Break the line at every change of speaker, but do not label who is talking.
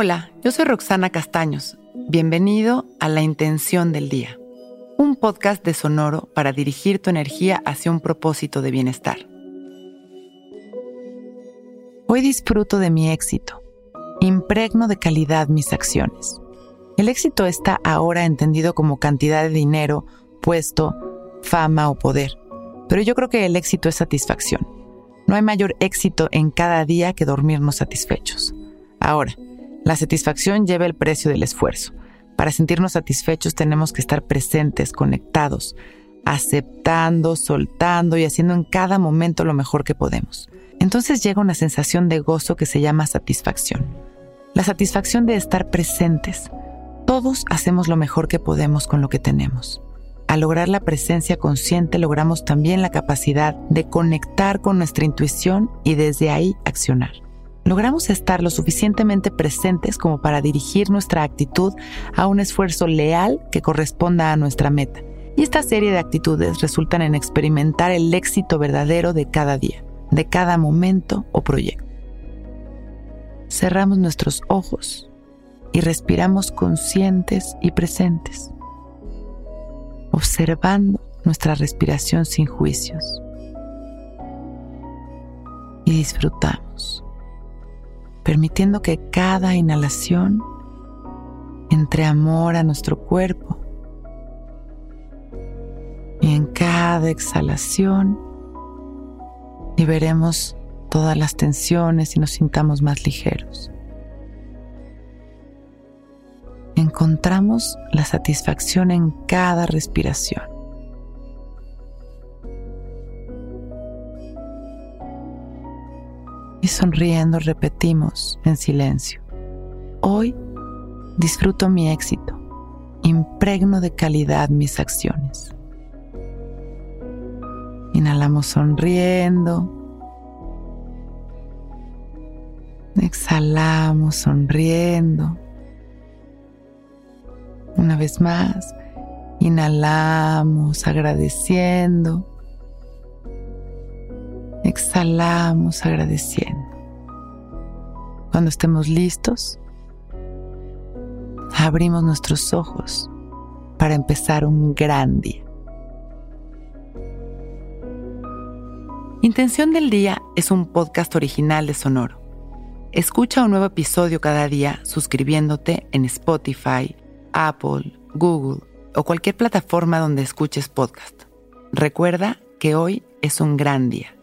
Hola, yo soy Roxana Castaños. Bienvenido a La Intención del Día, un podcast de Sonoro para dirigir tu energía hacia un propósito de bienestar. Hoy disfruto de mi éxito, impregno de calidad mis acciones. El éxito está ahora entendido como cantidad de dinero, puesto, fama o poder, pero yo creo que el éxito es satisfacción. No hay mayor éxito en cada día que dormirnos satisfechos. Ahora, la satisfacción lleva el precio del esfuerzo. Para sentirnos satisfechos tenemos que estar presentes, conectados, aceptando, soltando y haciendo en cada momento lo mejor que podemos. Entonces llega una sensación de gozo que se llama satisfacción. La satisfacción de estar presentes. Todos hacemos lo mejor que podemos con lo que tenemos. Al lograr la presencia consciente logramos también la capacidad de conectar con nuestra intuición y desde ahí accionar logramos estar lo suficientemente presentes como para dirigir nuestra actitud a un esfuerzo leal que corresponda a nuestra meta. Y esta serie de actitudes resultan en experimentar el éxito verdadero de cada día, de cada momento o proyecto. Cerramos nuestros ojos y respiramos conscientes y presentes, observando nuestra respiración sin juicios. Y disfrutamos permitiendo que cada inhalación entre amor a nuestro cuerpo y en cada exhalación liberemos todas las tensiones y nos sintamos más ligeros. Encontramos la satisfacción en cada respiración. Sonriendo repetimos en silencio. Hoy disfruto mi éxito, impregno de calidad mis acciones. Inhalamos sonriendo. Exhalamos sonriendo. Una vez más, inhalamos agradeciendo exhalamos agradeciendo. Cuando estemos listos, abrimos nuestros ojos para empezar un gran día. Intención del Día es un podcast original de Sonoro. Escucha un nuevo episodio cada día suscribiéndote en Spotify, Apple, Google o cualquier plataforma donde escuches podcast. Recuerda que hoy es un gran día.